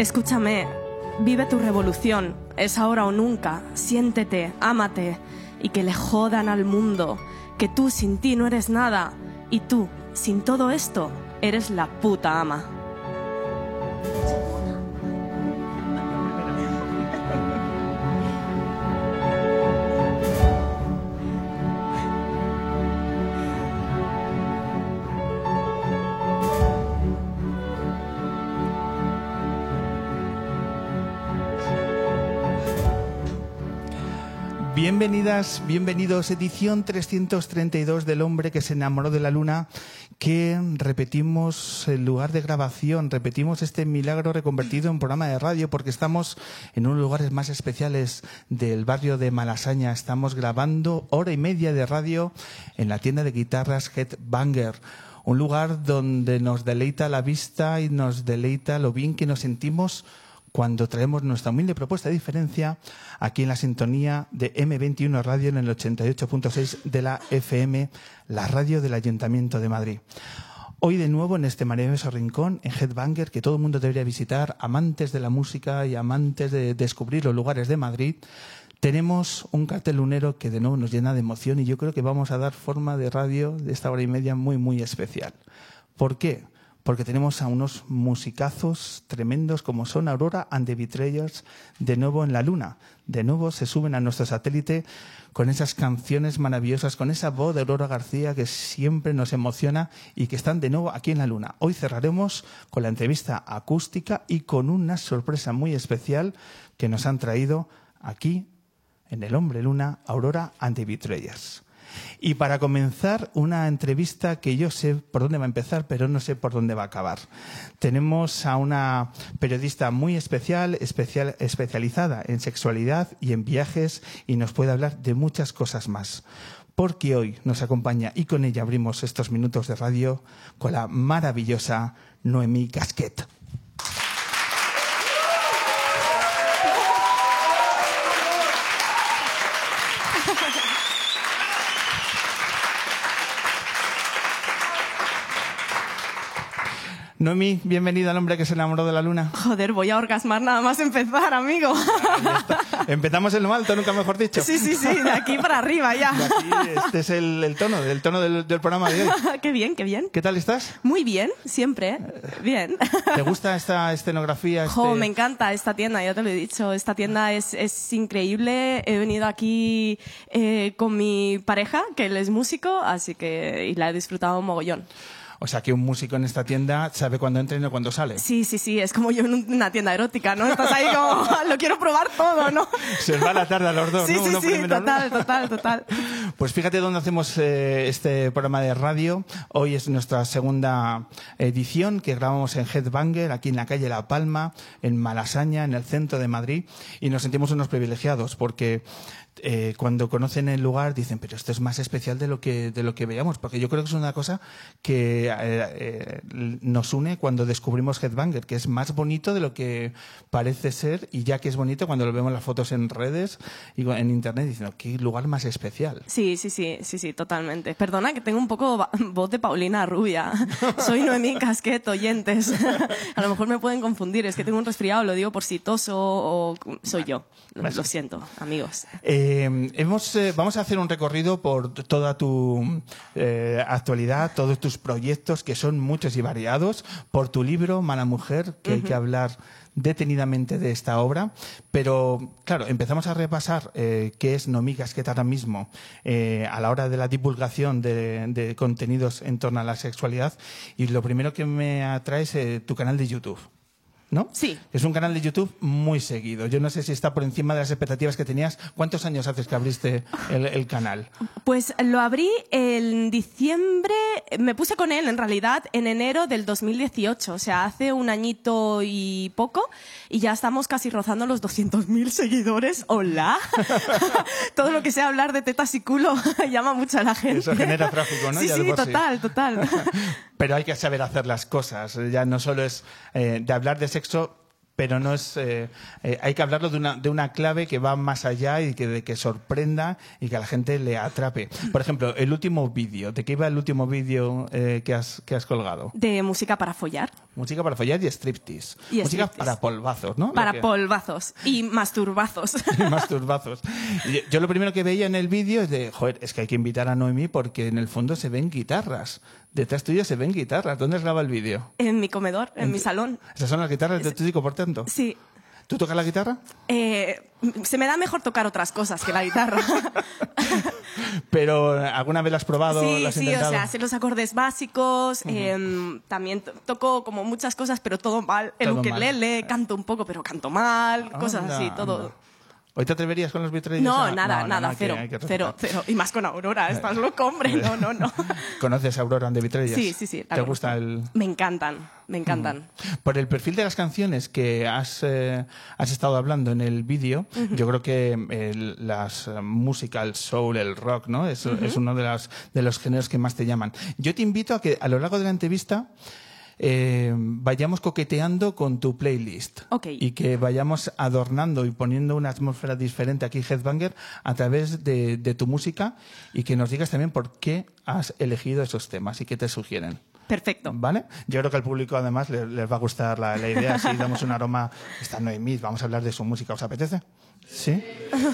Escúchame, vive tu revolución, es ahora o nunca, siéntete, ámate y que le jodan al mundo, que tú sin ti no eres nada y tú, sin todo esto, eres la puta ama. Bienvenidas, bienvenidos, edición 332 del hombre que se enamoró de la luna, que repetimos el lugar de grabación, repetimos este milagro reconvertido en programa de radio porque estamos en unos lugares más especiales del barrio de Malasaña. Estamos grabando hora y media de radio en la tienda de guitarras Headbanger un lugar donde nos deleita la vista y nos deleita lo bien que nos sentimos cuando traemos nuestra humilde propuesta de diferencia aquí en la sintonía de M21 Radio en el 88.6 de la FM, la radio del Ayuntamiento de Madrid. Hoy de nuevo en este maravilloso rincón, en Headbanger, que todo el mundo debería visitar, amantes de la música y amantes de descubrir los lugares de Madrid, tenemos un cartel lunero que de nuevo nos llena de emoción y yo creo que vamos a dar forma de radio de esta hora y media muy, muy especial. ¿Por qué? Porque tenemos a unos musicazos tremendos como son Aurora and the Betrayers de nuevo en la luna. De nuevo se suben a nuestro satélite con esas canciones maravillosas, con esa voz de Aurora García que siempre nos emociona y que están de nuevo aquí en la luna. Hoy cerraremos con la entrevista acústica y con una sorpresa muy especial que nos han traído aquí en El Hombre Luna, Aurora and the Betrayers. Y para comenzar, una entrevista que yo sé por dónde va a empezar, pero no sé por dónde va a acabar. Tenemos a una periodista muy especial, especial especializada en sexualidad y en viajes, y nos puede hablar de muchas cosas más. Porque hoy nos acompaña y con ella abrimos estos minutos de radio con la maravillosa Noemí Casquet. Noemi, bienvenida al hombre que se enamoró de la luna. Joder, voy a orgasmar nada más empezar, amigo. Empezamos en lo alto, nunca mejor dicho. Sí, sí, sí, de aquí para arriba ya. este es el, tono, el tono del, programa de hoy. qué bien, qué bien. ¿Qué tal estás? Muy bien, siempre. Bien. ¿Te gusta esta escenografía? Jo, me encanta esta tienda, ya te lo he dicho. Esta tienda es, es increíble. He venido aquí eh, con mi pareja, que él es músico, así que y la he disfrutado un mogollón. O sea que un músico en esta tienda sabe cuándo entra y no cuándo sale. Sí, sí, sí, es como yo en una tienda erótica, ¿no? Estás ahí como, lo quiero probar todo, ¿no? Se va la tarde a los dos, sí, ¿no? Sí, sí, total, total, total. Pues fíjate dónde hacemos eh, este programa de radio. Hoy es nuestra segunda edición que grabamos en Headbanger, aquí en la calle La Palma, en Malasaña, en el centro de Madrid, y nos sentimos unos privilegiados porque eh, cuando conocen el lugar dicen, pero esto es más especial de lo que, de lo que veíamos, porque yo creo que es una cosa que eh, eh, nos une cuando descubrimos Headbanger, que es más bonito de lo que parece ser, y ya que es bonito cuando lo vemos las fotos en redes y en internet, dicen, qué lugar más especial. Sí, sí, sí, sí, sí, totalmente. Perdona que tengo un poco voz de Paulina Rubia. Soy Noemí Casquet, oyentes. A lo mejor me pueden confundir, es que tengo un resfriado, lo digo por si toso o soy yo. Lo, siento, amigos. Eh, hemos, eh, vamos a hacer un recorrido por toda tu eh, actualidad, todos tus proyectos, que son muchos y variados, por tu libro, Mala Mujer, que hay que hablar detenidamente de esta obra, pero claro, empezamos a repasar qué es Nomigas, que ahora mismo a la hora de la divulgación de, de, contenidos en torno a la sexualidad. Y lo primero que me atrae es tu canal de YouTube. ¿No? Sí. Es un canal de YouTube muy seguido. Yo no sé si está por encima de las expectativas que tenías. ¿Cuántos años haces que abriste el, canal? Pues lo abrí en diciembre, me puse con él en realidad en enero del 2018, o sea, hace un añito y poco, y ya estamos casi rozando los 200.000 seguidores. ¡Hola! Todo lo que sea hablar de tetas y culo llama mucho a la gente. Eso genera tráfico, ¿no? Sí, sí, total, total. Pero hay que saber hacer las cosas. Ya no solo es eh, de hablar de sexo pero no es. eh, eh, hay que hablarlo de una, de una clave que va más allá y que, de que sorprenda y que a la gente le atrape. Por ejemplo, el último vídeo. ¿De qué iba el último vídeo eh, que, has, que has colgado? De música para follar. Música para follar y striptease. Y Música striptease. para polvazos, ¿no? Para que- polvazos y masturbazos. y masturbazos. Y Yo lo primero que veía en el vídeo es de, joder, es que hay que invitar a Noemí porque en el fondo se ven guitarras. Detrás tuyo se ven guitarras. ¿Dónde has grabado el vídeo? en mi comedor, en mi salón. Esas son las guitarras de tu chico, por tanto. Sí. ¿Tú tocas la guitarra? Eh, se me da mejor tocar otras cosas que la guitarra. Pero ¿alguna vez la has probado? sí, has sí, o intentado? sea, sé los acordes básicos, em, también to- toco como muchas cosas, pero todo mal. El Todo mal. ukelele, canto un poco, pero canto mal, cosas Anda, así, todo. anda. ¿Hoy te atreverías con los Beatles? No, nada, nada, hay que- cero, hay que cero, cero. Y más con Aurora, estás loco, hombre. No, no, no. ¿Conoces a Aurora de Vitrellas? Sí, sí, sí. ¿Te gusta el...? Me encantan, me encantan. Por el perfil de las canciones que has, eh, has estado hablando en el vídeo, yo creo que el- las eh, música, el soul, el rock, ¿no? Es, es uno de, las, de los géneros que más te llaman. Yo te invito a que a lo largo de la entrevista eh, vayamos coqueteando con tu playlist. Ok. Y que vayamos adornando y poniendo una atmósfera diferente aquí, Headbanger, a través de, de tu música y que nos digas también por qué has elegido esos temas y qué te sugieren. Perfecto. ¿Vale? Yo creo que al público además les, les va a gustar la, la idea. Si damos un aroma, está Noemí, vamos a hablar de su música. ¿Os apetece? ¿Sí?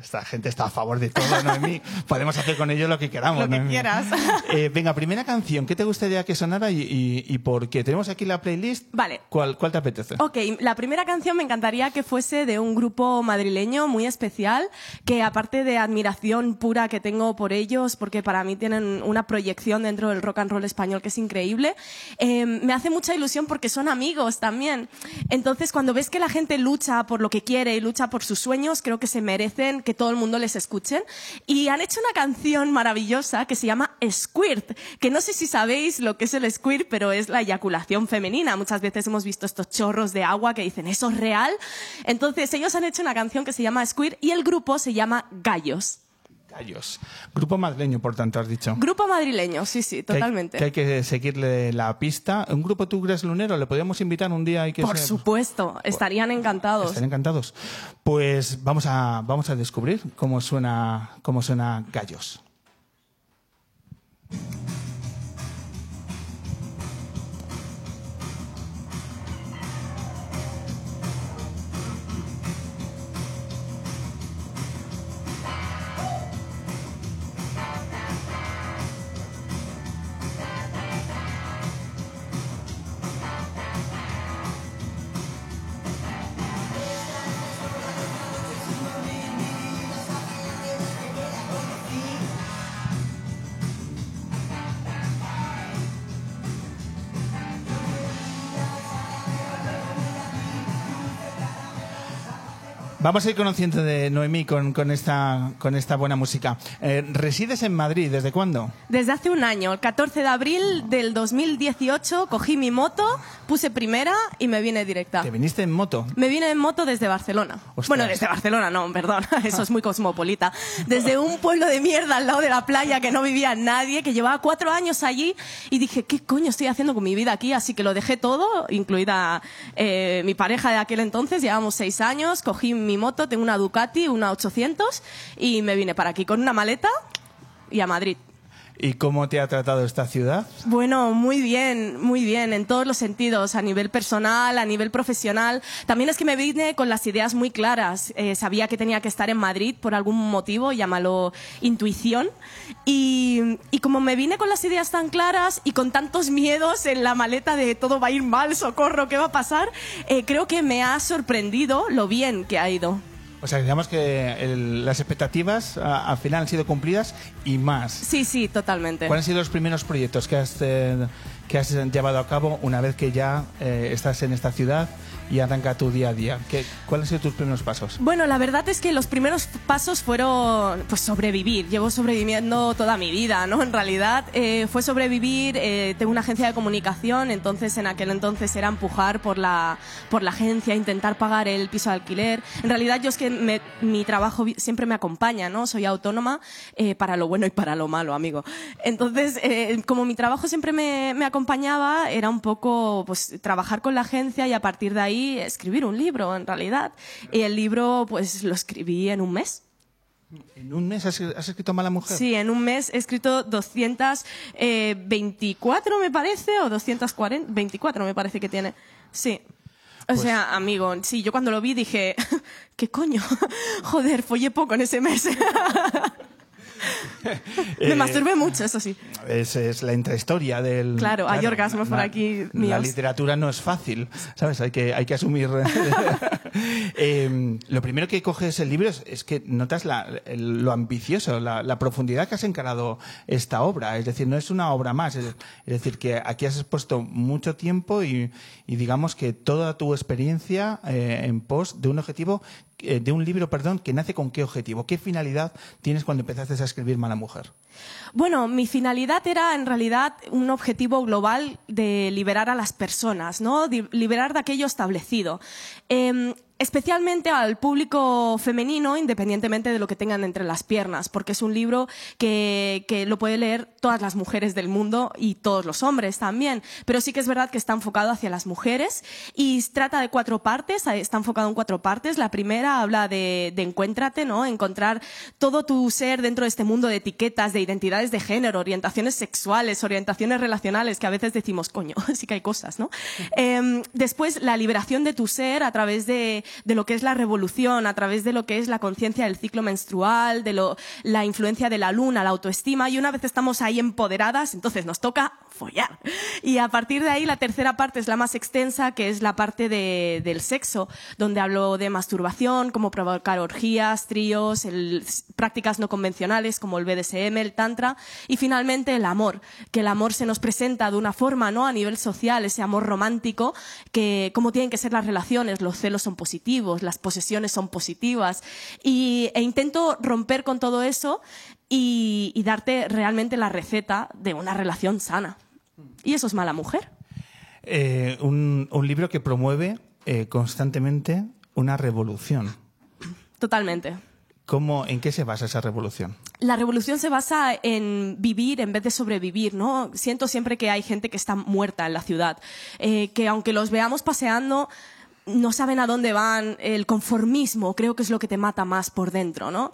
Esta gente está a favor de todo, Noemí. Podemos hacer con ellos lo que queramos. Lo que Noemí. quieras. Eh, venga, primera canción. ¿Qué te gustaría que sonara y, y- y por qué? Tenemos aquí la playlist. Vale. ¿Cuál, cuál te apetece? Ok, la primera canción me encantaría que fuese de un grupo madrileño muy especial, que aparte de admiración pura que tengo por ellos, porque para mí tienen una proyección dentro del rock and roll español que es increíble, eh, me hace mucha ilusión porque son amigos también. Entonces, cuando ves que la gente lucha por lo que quiere y lucha por sus sueños, creo que se merecen que todo el mundo les escuchen. Y han hecho una canción maravillosa que se llama Squirt, que no sé si sabéis lo que es el squirt, pero es la eyaculación femenina. Muchas veces hemos visto estos chorros de agua que dicen, ¿eso es real? Entonces, ellos han hecho una canción que se llama Squirt y el grupo se llama Gallos. Gallos. Grupo madrileño, por tanto, has dicho. Grupo madrileño, sí, sí, Que hay- totalmente. Que hay que seguirle la pista. ¿Un grupo tú crees lunero? ¿Le podríamos invitar un día? y que Por supuesto, estarían encantados. Están encantados. Pues vamos a, vamos a descubrir cómo suena, cómo suena Gallos. Vamos a ir conociendo de Noemí con, con, esta, con esta buena música. Eh, ¿Resides en Madrid? ¿Desde cuándo? Desde hace un año, el 14 de abril del 2018, cogí mi moto, puse primera y me vine directa. ¿Te viniste en moto? Me vine en moto desde Barcelona. Ostras. Bueno, desde Barcelona no, perdón, eso es muy cosmopolita. Desde un pueblo de mierda al lado de la playa que no vivía nadie, que llevaba cuatro años allí y dije, ¿qué coño estoy haciendo con mi vida aquí? Así que lo dejé todo, incluida eh, mi pareja de aquel entonces, llevamos seis años, cogí mi moto, tengo una Ducati, una 800 y me vine para aquí con una maleta y a Madrid. ¿Y cómo te ha tratado esta ciudad? Bueno, muy bien, muy bien, en todos los sentidos, a nivel personal, a nivel profesional. También es que me vine con las ideas muy claras. Eh, sabía que tenía que estar en Madrid por algún motivo, llámalo intuición. Y, y como me vine con las ideas tan claras y con tantos miedos en la maleta de todo va a ir mal, socorro, ¿qué va a pasar? Eh, creo que me ha sorprendido lo bien que ha ido. O sea, digamos que el- las expectativas a- al final han sido cumplidas y más. Sí, sí, totalmente. ¿Cuáles han sido los primeros proyectos que has, eh, que has llevado a cabo una vez que ya eh, estás en esta ciudad y arranca tu día a día? ¿Qué, ¿Cuáles sido tus primeros pasos? Bueno, la verdad es que los primeros pasos fueron pues sobrevivir. Llevo sobreviviendo toda mi vida, ¿no? En realidad eh, fue sobrevivir. eh, tengo una agencia de comunicación, entonces en aquel entonces era empujar por la por la agencia, intentar pagar el piso de alquiler. En realidad yo es que me- mi trabajo siempre me acompaña, ¿no? Soy autónoma eh, para lo bueno y para lo malo, amigo. Entonces, eh, como mi trabajo siempre me, me acompañaba, era un poco pues trabajar con la agencia y a partir de ahí ahí escribir un libro, en realidad. Y el libro, pues lo escribí en un mes. ¿En un mes has, escrito Mala Mujer? Sí, en un mes he escrito 224, me parece, o 240, 24 me parece que tiene. Sí. O pues sea, amigo, sí, yo cuando lo vi dije, ¿qué coño? Joder, follé poco en ese mes. Me masturbé mucho, eso sí. Es, es la intrahistoria del... Claro, hay orgasmos por aquí míos. La literatura no es fácil, ¿sabes? Hay que, hay que asumir... Em, lo primero que coges el libro es, que notas lo ambicioso, la, profundidad que has encarado esta obra. Es decir, no es una obra más. Es, decir, que aquí has expuesto mucho tiempo y, digamos que toda tu experiencia eh, en pos de un objetivo eh, de un libro, perdón, que nace con qué objetivo, qué finalidad tienes cuando empezaste a escribir Mala Mujer. Bueno, mi finalidad era en realidad un objetivo global de liberar a las personas, ¿no? liberar de aquello establecido. Em, especialmente al público femenino, independientemente de lo que tengan entre las piernas, porque es un libro que, que, lo puede leer todas las mujeres del mundo y todos los hombres también. Pero sí que es verdad que está enfocado hacia las mujeres y trata de cuatro partes, está enfocado en cuatro partes. La primera habla de, de encuéntrate, ¿no? Encontrar todo tu ser dentro de este mundo de etiquetas, de identidades de género, orientaciones sexuales, orientaciones relacionales, que a veces decimos, coño, sí que hay cosas, ¿no? Eh, después, la liberación de tu ser a través de de lo que es la revolución, a través de lo que es la conciencia del ciclo menstrual, de lo, la influencia de la luna, la autoestima, y una vez estamos ahí empoderadas, entonces nos toca follar. Y a partir de ahí la tercera parte es la más extensa, que es la parte de, del sexo, donde hablo de masturbación, cómo provocar orgías, tríos, prácticas no convencionales como el BDSM, el tantra, y finalmente el amor, que el amor se nos presenta de una forma, ¿no? A nivel social, ese amor romántico, que cómo tienen que ser las relaciones, los celos son positivos, las posesiones son positivas, y, e intento romper con todo eso y, darte realmente la receta de una relación sana. Y eso es mala mujer. Eh, un, libro que promueve eh, constantemente una revolución. Totalmente. ¿Cómo, ¿En qué se basa esa revolución? La revolución se basa en vivir en vez de sobrevivir, ¿no? Siento siempre que hay gente que está muerta en la ciudad, eh, que aunque los veamos paseando, no saben a dónde van, el conformismo creo que es lo que te mata más por dentro, ¿no?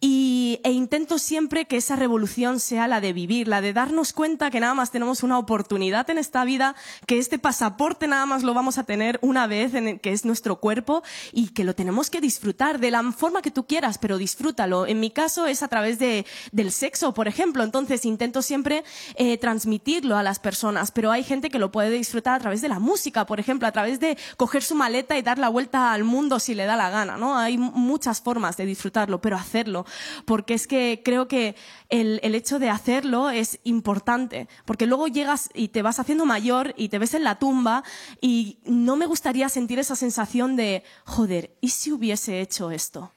Y, e intento siempre que esa revolución sea la de vivir, la de darnos cuenta que nada más tenemos una oportunidad en esta vida, que este pasaporte nada más lo vamos a tener una vez, que es nuestro cuerpo, y que lo tenemos que disfrutar de la forma que tú quieras, pero disfrútalo. En mi caso es a través de, del sexo, por ejemplo, entonces intento siempre eh, transmitirlo a las personas, pero hay gente que lo puede disfrutar a través de la música, por ejemplo, a través de coger su maleta y dar la vuelta al mundo si le da la gana, ¿no? Hay muchas formas de disfrutarlo, pero hacerlo, porque es que creo que el, el hecho de hacerlo es importante, porque luego llegas y te vas haciendo mayor y te ves en la tumba y no me gustaría sentir esa sensación de, joder, ¿y si hubiese hecho esto?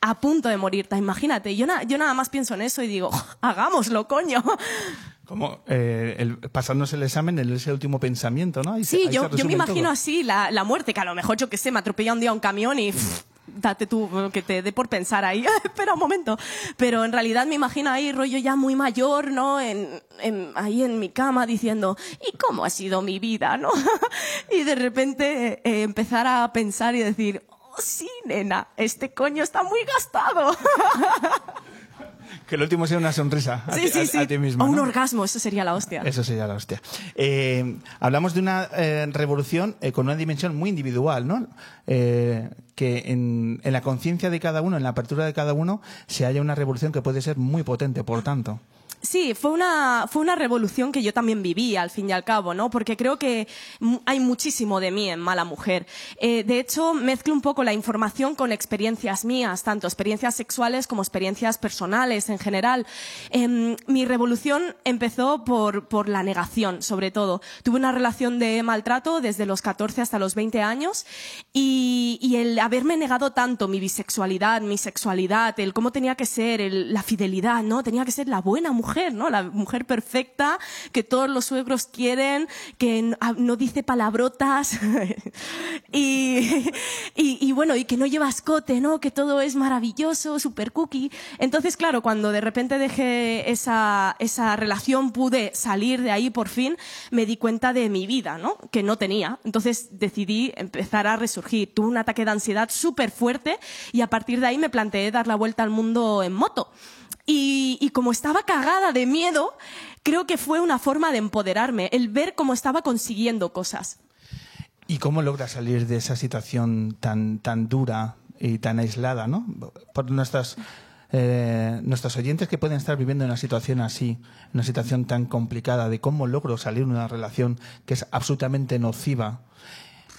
a punto de morirte, imagínate. Yo, yo nada más pienso en eso y digo, hagámoslo, coño. Como eh, el, pasándose el examen en ese último pensamiento, ¿no? sí, yo, yo, me imagino así la, la, muerte, que a lo mejor yo que sé, me atropella un día un camión y date tú que te dé por pensar ahí, espera un momento. Pero en realidad me imagino ahí rollo ya muy mayor, ¿no? En, en, ahí en mi cama diciendo, ¿y cómo ha sido mi vida, no? y de repente eh, empezar a pensar y decir, oh sí, nena, este coño está muy gastado. Que el último sea una sonrisa a, sí, sí, sí. ti mismo. O un orgasmo, eso sería la hostia. Eso sería la hostia. Eh, hablamos de una eh, revolución eh, con una dimensión muy individual, ¿no? que en, en la conciencia de cada uno, en la apertura de cada uno, se haya una revolución que puede ser muy potente, por tanto. Sí, fue una, fue una revolución que yo también viví, al fin y al cabo, ¿no? Porque creo que hay muchísimo de mí en Mala Mujer. Eh, de hecho, mezclo un poco la información con experiencias mías, tanto experiencias sexuales como experiencias personales en general. Em, mi revolución empezó por, por la negación, sobre todo. Tuve una relación de maltrato desde los 14 hasta los 20 años y, y el haberme negado tanto mi bisexualidad, mi sexualidad, el cómo tenía que ser, la fidelidad, ¿no? Tenía que ser la buena mujer ¿no? La mujer perfecta que todos los suegros quieren, que no, dice palabrotas y, y, bueno, y que no lleva escote, ¿no? Que todo es maravilloso, super cookie. Entonces, claro, cuando de repente dejé esa, esa relación, pude salir de ahí por fin, me di cuenta de mi vida, ¿no? Que no tenía. Entonces decidí empezar a resurgir. Tuve un ataque de ansiedad súper fuerte y a partir de ahí me planteé dar la vuelta al mundo en moto. Y, como estaba cagada de miedo, creo que fue una forma de empoderarme, el ver cómo estaba consiguiendo cosas. ¿Y cómo logras salir de esa situación tan, tan dura y tan aislada, ¿no? Por nuestras, eh, nuestros oyentes que pueden estar viviendo en una situación así, una situación tan complicada, de cómo logro salir de una relación que es absolutamente nociva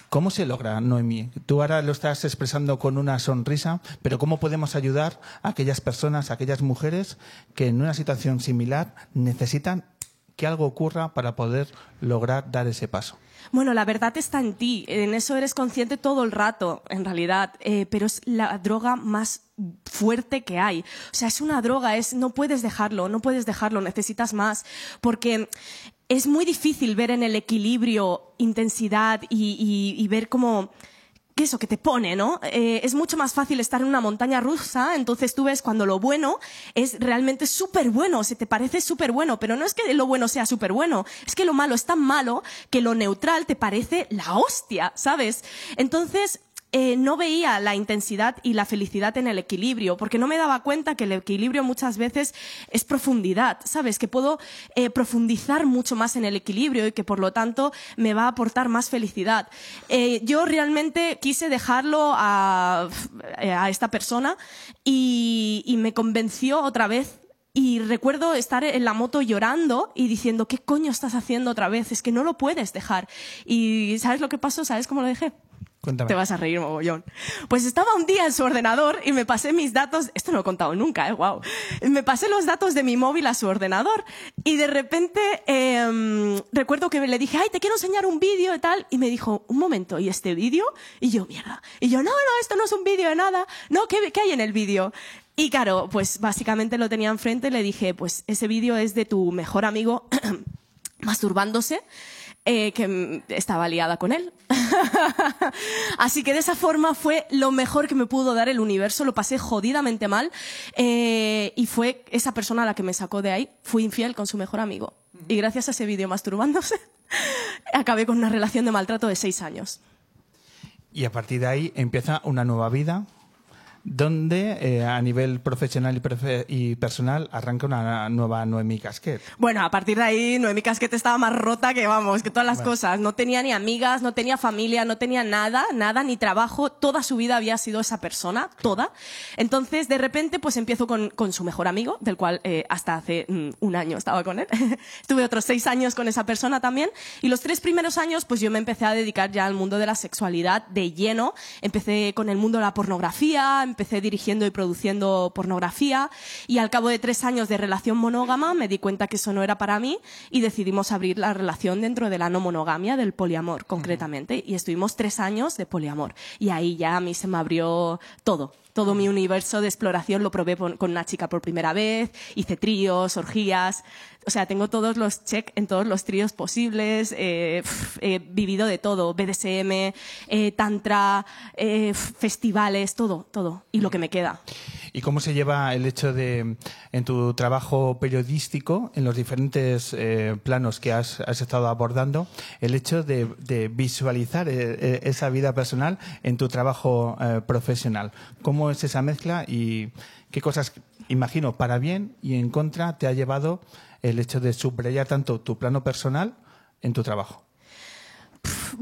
¿Cómo se logra, Noemí? Tú ahora lo estás expresando con una sonrisa, pero ¿cómo podemos ayudar a aquellas personas, a aquellas mujeres que en una situación similar necesitan que algo ocurra para poder lograr dar ese paso? Bueno, la verdad está en ti, en eso eres consciente todo el rato, en realidad, eh, pero es la droga más fuerte que hay. O sea, es una droga, es no puedes dejarlo, no puedes dejarlo, necesitas más, porque es muy difícil ver en el equilibrio intensidad y, ver cómo que eso que te pone, ¿no? Eh, es mucho más fácil estar en una montaña rusa, entonces tú ves cuando lo bueno es realmente súper bueno, se te parece súper bueno, pero no es que lo bueno sea súper bueno, es que lo malo es tan malo que lo neutral te parece la hostia, ¿sabes? Entonces, eh, no veía la intensidad y la felicidad en el equilibrio, porque no me daba cuenta que el equilibrio muchas veces es profundidad, ¿sabes? Que puedo eh, profundizar mucho más en el equilibrio y que por lo tanto me va a aportar más felicidad. Eh, yo realmente quise dejarlo a, esta persona y, y me convenció otra vez y recuerdo estar en la moto llorando y diciendo, ¿qué coño estás haciendo otra vez? Es que no lo puedes dejar. Y ¿sabes lo que pasó? ¿Sabes cómo lo dejé? Te vas a reír, mogollón. Pues estaba un día en su ordenador y me pasé mis datos, esto no lo he contado nunca, eh, wow. Me pasé los datos de mi móvil a su ordenador y de repente eh, recuerdo que le dije, ay, te quiero enseñar un vídeo y tal, y me dijo, un momento, ¿y este vídeo? Y yo, mierda. Y yo, no, no, esto no es un vídeo de nada. No, ¿qué, ¿qué hay en el vídeo? Y claro, pues básicamente lo tenía enfrente y le dije, pues ese vídeo es de tu mejor amigo masturbándose eh, que estaba liada con él. Así que de esa forma fue lo mejor que me pudo dar el universo, lo pasé jodidamente mal eh, y fue esa persona la que me sacó de ahí, fui infiel con su mejor amigo. Y gracias a ese vídeo masturbándose, acabé con una relación de maltrato de seis años. Y a partir de ahí empieza una nueva vida, donde eh, a nivel profesional y, personal arranca una nueva Noemí Casquet. Bueno, a partir de ahí Noemí Casquet estaba más rota que vamos, que todas las cosas. No tenía ni amigas, no tenía familia, no tenía nada, nada, ni trabajo. Toda su vida había sido esa persona, toda. Entonces, de repente, pues empiezo con, con su mejor amigo, del cual eh, hasta hace mm, un año estaba con él. Estuve otros seis años con esa persona también. Y los tres primeros años, pues yo me empecé a dedicar ya al mundo de la sexualidad de lleno. Empecé con el mundo de la pornografía, empecé dirigiendo y produciendo pornografía y al cabo de tres años de relación monógama me di cuenta que eso no era para mí y decidimos abrir la relación dentro de la no monogamia, del poliamor concretamente. Y estuvimos tres años de poliamor. Y ahí ya a mí se me abrió todo todo mi universo de exploración lo probé con una chica por primera vez, hice tríos, orgías, o sea, tengo todos los check en todos los tríos posibles, eh, vivido de todo, BDSM, eh, tantra, eh, festivales, todo, todo, y lo que me queda. ¿Y cómo se lleva el hecho de, en tu trabajo periodístico, en los diferentes planos que has, estado abordando, el hecho de, de visualizar esa vida personal en tu trabajo profesional? ¿Cómo es esa mezcla y qué cosas, imagino, para bien y en contra te ha llevado el hecho de subrayar tanto tu plano personal en tu trabajo.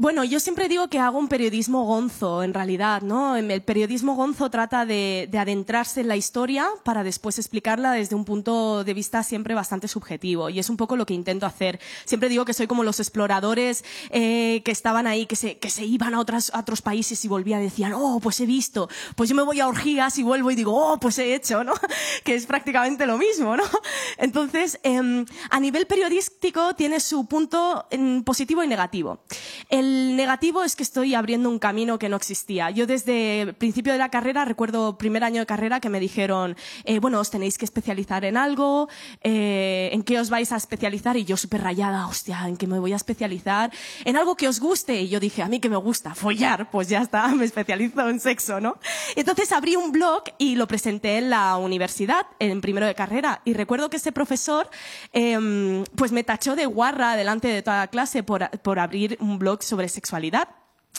Bueno, yo siempre digo que hago un periodismo gonzo, en realidad, ¿no? El periodismo gonzo trata de, adentrarse en la historia para después explicarla desde un punto de vista siempre bastante subjetivo. Y es un poco lo que intento hacer. Siempre digo que soy como los exploradores eh, que estaban ahí, que se, iban a, otros países y volvían y decían, oh, pues he visto. Pues yo me voy a orgías y vuelvo y digo, oh, pues he hecho, ¿no? que es prácticamente lo mismo, ¿no? Entonces, em, a nivel periodístico tiene su punto positivo y negativo. El negativo es que estoy abriendo un camino que no existía. Yo desde principio de la carrera, recuerdo primer año de carrera que me dijeron, eh, bueno, os tenéis que especializar en algo, eh, ¿en qué os vais a especializar? Y yo súper rayada, hostia, ¿en qué me voy a especializar? En algo que os guste. Y yo dije, a mí que me gusta, follar, pues ya está, me especializo en sexo, ¿no? Entonces abrí un blog y lo presenté en la universidad, en primero de carrera. Y recuerdo que ese profesor, em, pues me tachó de guarra delante de toda la clase por, por abrir un blog sobre sexualidad.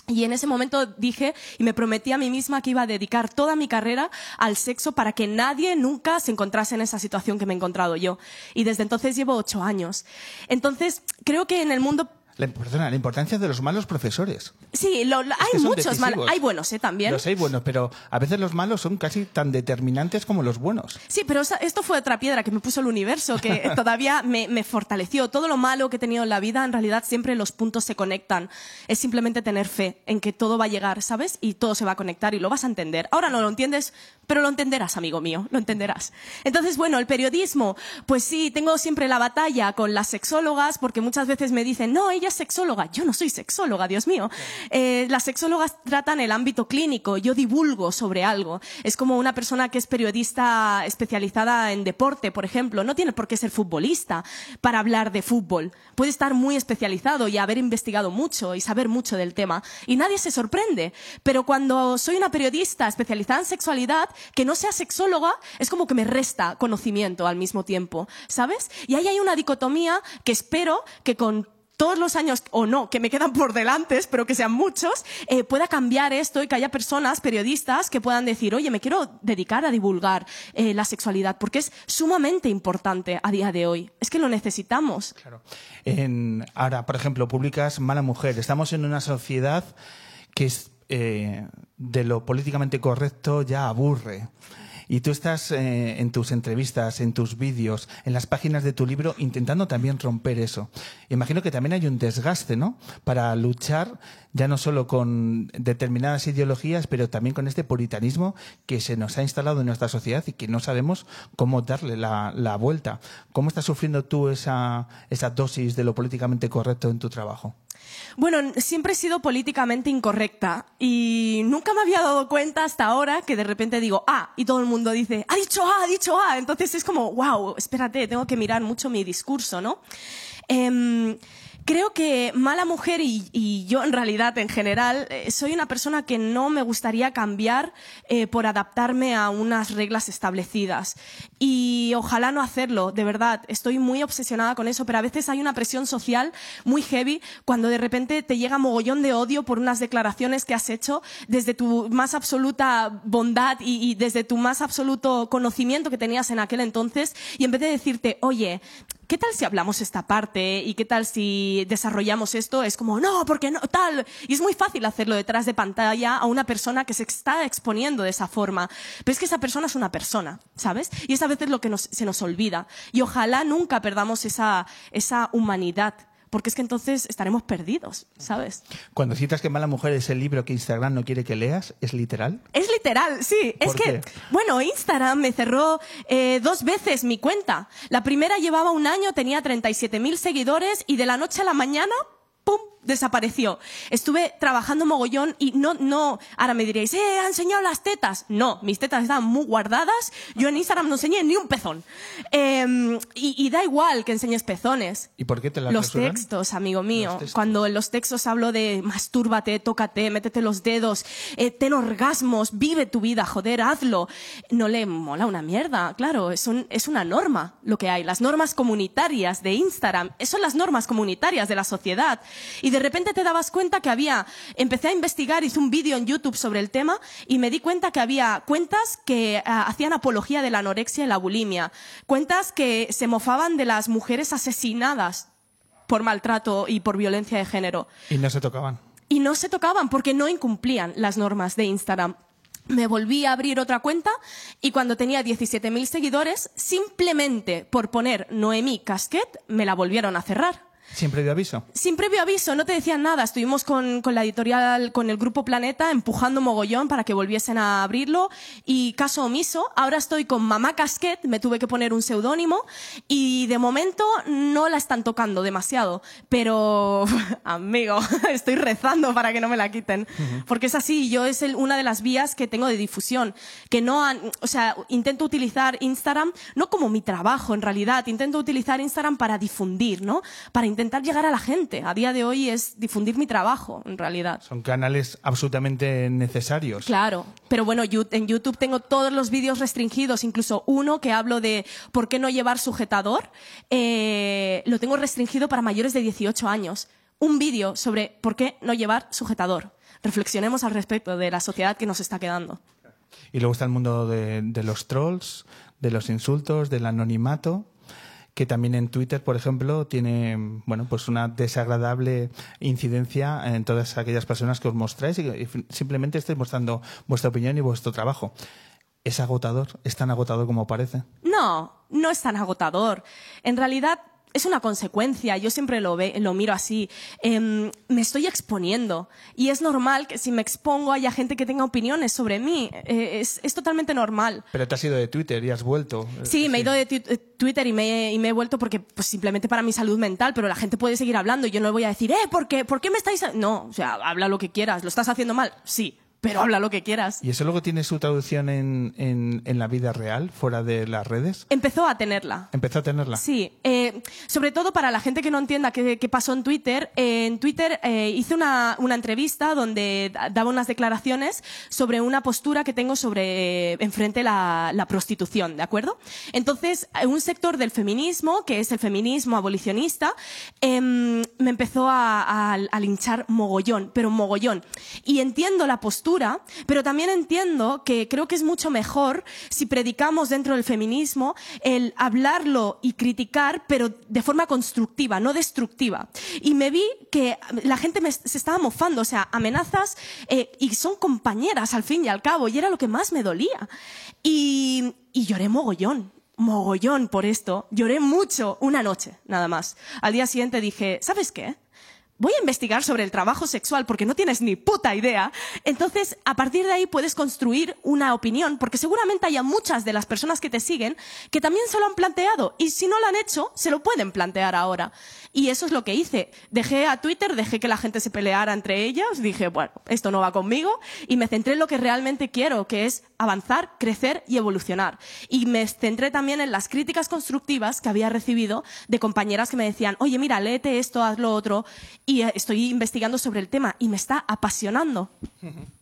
Y en ese momento dije y me prometí a mí misma que iba a dedicar toda mi carrera al sexo para que nadie nunca se encontrase en esa situación que me he encontrado yo. Y desde entonces llevo ocho años. Entonces, creo que en el mundo la, perdona, la importancia de los malos profesores. Sí, lo, lo, hay muchos malos. Hay buenos, ¿eh? También. Los hay buenos, pero a veces los malos son casi tan determinantes como los buenos. Sí, pero esto fue otra piedra que me puso el universo, que todavía me, me, fortaleció. Todo lo malo que he tenido en la vida, en realidad siempre los puntos se conectan. Es simplemente tener fe en que todo va a llegar, ¿sabes? Y todo se va a conectar y lo vas a entender. Ahora no lo entiendes, pero lo entenderás, amigo mío, lo entenderás. Entonces, bueno, el periodismo, pues sí, tengo siempre la batalla con las sexólogas, porque muchas veces me dicen, no, ella sexóloga. Yo no soy sexóloga, Dios mío. Eh, las sexólogas tratan el ámbito clínico. Yo divulgo sobre algo. Es como una persona que es periodista especializada en deporte, por ejemplo. No tiene por qué ser futbolista para hablar de fútbol. Puede estar muy especializado y haber investigado mucho y saber mucho del tema. Y nadie se sorprende. Pero cuando soy una periodista especializada en sexualidad, que no sea sexóloga, es como que me resta conocimiento al mismo tiempo. ¿Sabes? Y ahí hay una dicotomía que espero que con todos los años, o no, que me quedan por delante, pero que sean muchos, eh, pueda cambiar esto y que haya personas, periodistas, que puedan decir, oye, me quiero dedicar a divulgar eh, la sexualidad, porque es sumamente importante a día de hoy. Es que lo necesitamos. Claro. Ahora, por ejemplo, publicas Mala Mujer. Estamos en una sociedad que es eh, de lo políticamente correcto ya aburre. Y tú estás eh, en tus entrevistas, en tus vídeos, en las páginas de tu libro, intentando también romper eso. Imagino que también hay un desgaste, ¿no? Para luchar ya no solo con determinadas ideologías, pero también con este puritanismo que se nos ha instalado en nuestra sociedad y que no sabemos cómo darle la, la vuelta. ¿Cómo estás sufriendo tú esa, esa dosis de lo políticamente correcto en tu trabajo? Bueno, siempre he sido políticamente incorrecta y nunca me había dado cuenta hasta ahora que de repente digo ah y todo el mundo dice ha dicho ah, ha dicho ah. Entonces es como wow, espérate, tengo que mirar mucho mi discurso, ¿no? Eh, creo que Mala Mujer y, yo en realidad en general eh, soy una persona que no me gustaría cambiar eh, por adaptarme a unas reglas establecidas. Y ojalá no hacerlo, de verdad. Estoy muy obsesionada con eso, pero a veces hay una presión social muy heavy cuando de repente te llega mogollón de odio por unas declaraciones que has hecho desde tu más absoluta bondad y, desde tu más absoluto conocimiento que tenías en aquel entonces y en vez de decirte, oye, ¿qué tal si hablamos esta parte? ¿Y qué tal si desarrollamos esto? Es como, no, porque no, tal. Y es muy fácil hacerlo detrás de pantalla a una persona que se está exponiendo de esa forma. Pero es que esa persona es una persona, ¿sabes? Y es a veces lo que se nos olvida. Y ojalá nunca perdamos esa, esa humanidad porque es que entonces estaremos perdidos, ¿sabes? Cuando citas que Mala Mujer es el libro que Instagram no quiere que leas, ¿es literal? Es literal, sí. Es que, bueno, Instagram me cerró eh, dos veces mi cuenta. La primera llevaba un año, tenía 37.000 seguidores y de la noche a la mañana, ¡pum! Desapareció. Estuve trabajando mogollón y no, no, ahora me diréis, eh, ha enseñado las tetas. No, mis tetas estaban muy guardadas. Yo en Instagram no enseñé ni un pezón. Eh, y, y, da igual que enseñes pezones. ¿Y por qué te las Los textos, amigo mío. Textos. Cuando en los textos hablo de mastúrbate, tócate, métete los dedos, eh, ten orgasmos, vive tu vida, joder, hazlo. No le mola una mierda, claro, es, un, es una norma lo que hay. Las normas comunitarias de Instagram, son las normas comunitarias de la sociedad. Y de repente te dabas cuenta que había, empecé a investigar, hice un vídeo en YouTube sobre el tema y me di cuenta que había cuentas que uh, hacían apología de la anorexia y la bulimia, cuentas que se mofaban de las mujeres asesinadas por maltrato y por violencia de género. Y no se tocaban. Y no se tocaban porque no incumplían las normas de Instagram me volví a abrir otra cuenta y cuando tenía 17.000 seguidores, simplemente por poner Noemí Casquet, me la volvieron a cerrar. Sin previo aviso. Sin previo aviso, no te decían nada. Estuvimos con, con la editorial, con el grupo Planeta, empujando mogollón para que volviesen a abrirlo. Y caso omiso, ahora estoy con Mamá Casquet, me tuve que poner un seudónimo. Y de momento no la están tocando demasiado. Pero, amigo, estoy rezando para que no me la quiten. Porque es así, yo es el- una de las vías que tengo de difusión. Que no han, o sea, intento utilizar Instagram no como mi trabajo en realidad, intento utilizar Instagram para difundir, ¿no? Para intentar llegar a la gente. A día de hoy es difundir mi trabajo, en realidad. Son canales absolutamente necesarios. Claro, pero bueno, en YouTube tengo todos los vídeos restringidos, incluso uno que hablo de por qué no llevar sujetador, eh, lo tengo restringido para mayores de 18 años. Un vídeo sobre por qué no llevar sujetador. Reflexionemos al respecto de la sociedad que nos está quedando. Y luego está el mundo de, de los trolls, de los insultos, del anonimato, que también en Twitter, por ejemplo, tiene bueno, pues una desagradable incidencia en todas aquellas personas que os mostráis y simplemente estáis mostrando vuestra opinión y vuestro trabajo. ¿Es agotador? ¿Es tan agotador como parece? No, no es tan agotador. En realidad es una consecuencia. Yo siempre lo, ve, lo miro así. Em, me estoy exponiendo. Y es normal que si me expongo haya gente que tenga opiniones sobre mí. Eh, es, es totalmente normal. Pero te has ido de Twitter y has vuelto. Sí, me he ido de eh, Twitter y me, he- y me he vuelto porque pues, simplemente para mi salud mental, pero la gente puede seguir hablando y yo no voy a decir, eh, ¿por qué, ¿por qué me estáis...? a-?". No, o sea, habla lo que quieras. ¿Lo estás haciendo mal? Sí, pero habla lo que quieras. ¿Y eso luego tiene su traducción en, en, en la vida real, fuera de las redes? Empezó a tenerla. Empezó a tenerla. Sí, eh, sobre todo para la gente que no entienda qué, qué pasó en Twitter. eh, en Twitter eh, hice una, una entrevista donde da- daba unas declaraciones sobre una postura que tengo sobre eh, enfrente la, la prostitución, ¿de acuerdo? Entonces, eh, un sector del feminismo, que es el feminismo abolicionista, em, me empezó a, a- a linchar mogollón, pero mogollón. Y entiendo la postura, pero también entiendo que creo que es mucho mejor si predicamos dentro del feminismo el hablarlo y criticar, pero de forma constructiva, no destructiva. Y me vi que la gente me- se estaba mofando, o sea, amenazas eh, y son compañeras al fin y al cabo, y era lo que más me dolía. Y, y lloré mogollón. Mogollón por esto. Lloré mucho una noche, nada más. Al día siguiente dije, ¿sabes qué? Voy a investigar sobre el trabajo sexual porque no tienes ni puta idea. Entonces, a partir de ahí puedes construir una opinión, porque seguramente haya muchas de las personas que te siguen que también se lo han planteado y si no lo han hecho, se lo pueden plantear ahora. Y eso es lo que hice. Dejé a Twitter, dejé que la gente se peleara entre ellas, dije, bueno, esto no va conmigo y me centré en lo que realmente quiero, que es avanzar, crecer y evolucionar. Y me centré también en las críticas constructivas que había recibido de compañeras que me decían, oye, mira, léete esto, haz lo otro. Y eh, estoy investigando sobre el tema y me está apasionando.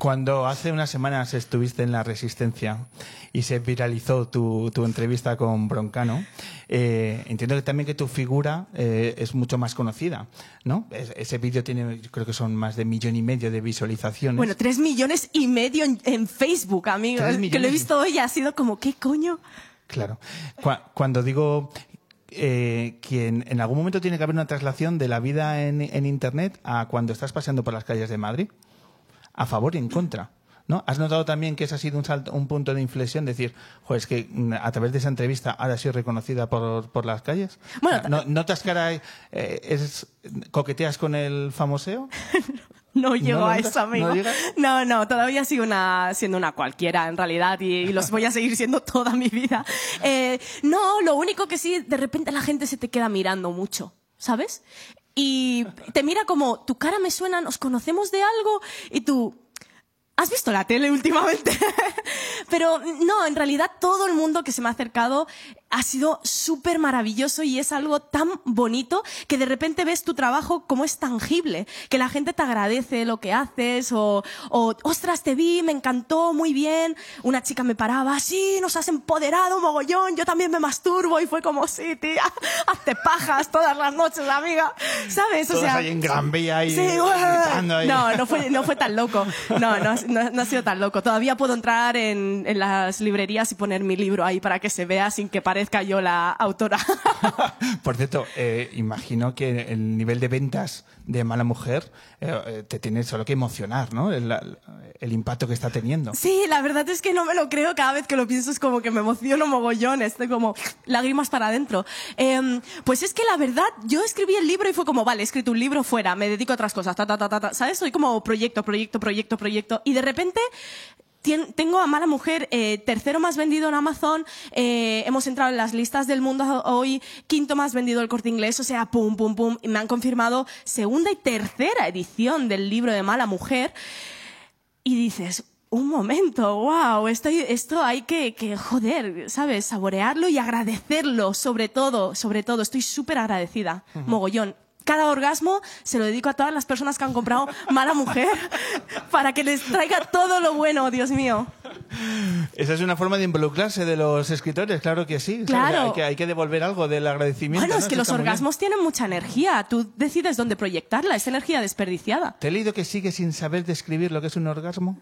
Cuando hace unas semanas estuviste en La Resistencia y se viralizó tu, tu entrevista con Broncano, eh, entiendo que también que tu figura eh, es mucho más conocida, ¿no? Es- ese vídeo tiene, yo creo que son más de millón y medio de visualizaciones. Bueno, tres millones y medio en, en Facebook, amigos. Que lo he visto hoy ha sido como, ¿qué coño? Claro. Cua- Cuando digo eh, que en, en algún momento tiene que haber una traslación de la vida en, en Internet a cuando estás paseando por las calles de Madrid, a favor y en contra. ¿No? ¿Has notado también que ese ha sido un, salto- un punto de inflexión? Decir, joder, es que mm, a través de esa entrevista ahora soy reconocida por, por las calles. Bueno, ¿no- ¿Notas que ahora eh, es, coqueteas con el famoseo? No llego ¿No a eso, amigo. ¿No? No, no, todavía sigo una, siendo una cualquiera, en realidad, y, y los voy a seguir siendo toda mi vida. Eh, no, lo único que sí, de repente la gente se te queda mirando mucho, ¿sabes? Y te mira como, tu cara me suena, nos conocemos de algo, y tú, ¿Has visto la tele últimamente? Pero no, en realidad todo el mundo que se me ha acercado ha sido súper maravilloso y es algo tan bonito que de repente ves tu trabajo como es tangible, que la gente te agradece lo que haces o, o ostras, te vi, me encantó, muy bien. Una chica me paraba, sí, nos has empoderado mogollón, yo también me masturbo y fue como, sí, tía, hazte pajas todas las noches, amiga. ¿Sabes? Todos ahí en Gran Vía y Sí, gritando ahí. no, no fue, no fue tan loco. No, no, no, no ha sido tan loco. Todavía puedo entrar en, en las librerías y poner mi libro ahí para que se vea sin que parezca parezca yo la autora. Por cierto, eh, imagino que el nivel de ventas de Mala Mujer eh, eh, te tiene solo que emocionar, ¿no? El, el, impacto que está teniendo. Sí, la verdad es que no me lo creo. Cada vez que lo pienso es como que me emociono mogollón. Estoy como lágrimas para adentro. Em, pues es que la verdad, yo escribí el libro y fue como, vale, he escrito un libro fuera, me dedico a otras cosas, ta, ta, ta, ta, ¿sabes? Soy como proyecto, proyecto, proyecto, proyecto. Y de repente tengo a Mala Mujer, eh, tercero más vendido en Amazon, eh, hemos entrado en las listas del mundo hoy, quinto más vendido el corte inglés, o sea, pum, pum, pum, y me han confirmado segunda y tercera edición del libro de Mala Mujer. Y dices, un momento, wow, esto, esto hay que, que, joder, ¿sabes? Saborearlo y agradecerlo, sobre todo, sobre todo, estoy súper agradecida, mogollón cada orgasmo se lo dedico a todas las personas que han comprado Mala Mujer para que les traiga todo lo bueno, Dios mío. Esa es una forma de involucrarse de los escritores, claro que sí. Claro. hay, que, hay, que, devolver algo del agradecimiento. Bueno, es que los orgasmos tienen mucha energía. Tú decides dónde proyectarla, es energía desperdiciada. ¿Te he leído que sigue sin saber describir lo que es un orgasmo?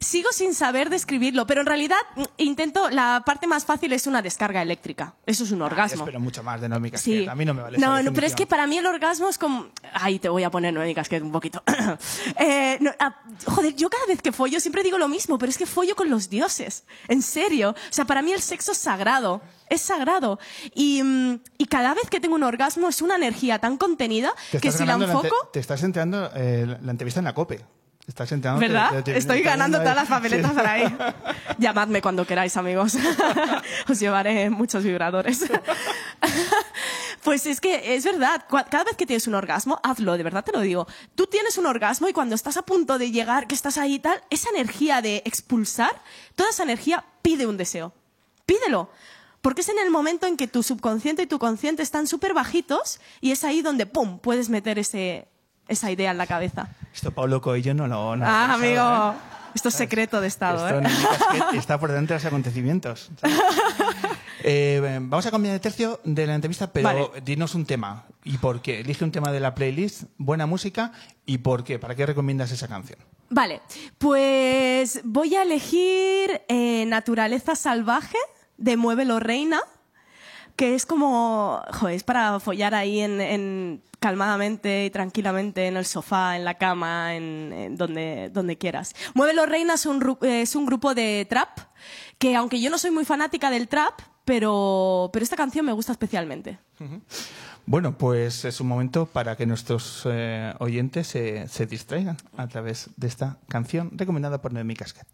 Sigo sin saber describirlo, pero en realidad mm, intento, la parte más fácil es una descarga eléctrica. Eso es un orgasmo. Pero mucho más de Noemi Casquet. A mí no me vale No, no pero es que para mí el orgasmo es como... Ahí te voy a poner Noemi Casquet un poquito. eh, ah, joder, yo cada vez que follo siempre digo lo mismo, pero es que follo con los dioses. En serio. O sea, para mí el sexo es sagrado. Es sagrado. Y, mm, y cada vez que tengo un orgasmo es una energía tan contenida que si la enfoco... te estás enterando eh, la entrevista en la COPE. Estás ¿Verdad? Estoy ganando todas las papeletas para ahí. Llamadme cuando queráis, amigos. Os llevaré muchos vibradores. pues es que es verdad, cada vez que tienes un orgasmo, hazlo, de verdad te lo digo. Tú tienes un orgasmo y cuando estás a punto de llegar, que estás ahí y tal, esa energía de expulsar, toda esa energía pide un deseo. Pídelo. Porque es en el momento en que tu subconsciente y tu consciente están súper bajitos y es ahí donde, ¡pum!, puedes meter ese, esa idea en la cabeza. Esto Pablo Coelho no lo... No ah, amigo, ¿eh? esto es secreto de Estado. Esto ¿eh? está por dentro de los acontecimientos. Eh, vamos a cambiar de tercio de la entrevista, pero dinos un tema. ¿Y por qué? Elige un tema de la playlist, buena música, ¿y por qué? ¿Para qué recomiendas esa canción? Vale, pues voy a elegir eh, Naturaleza Salvaje de Muévelo Reina que es como, joder, es para follar ahí en, calmadamente y tranquilamente en el sofá, en la cama, en, donde, donde quieras. Muévelo Reina es un, es un grupo de trap que aunque yo no soy muy fanática del trap, pero, pero esta canción me gusta especialmente. Bueno, pues es un momento para que nuestros eh, oyentes se, se, distraigan a través de esta canción recomendada por Noemi Casquet.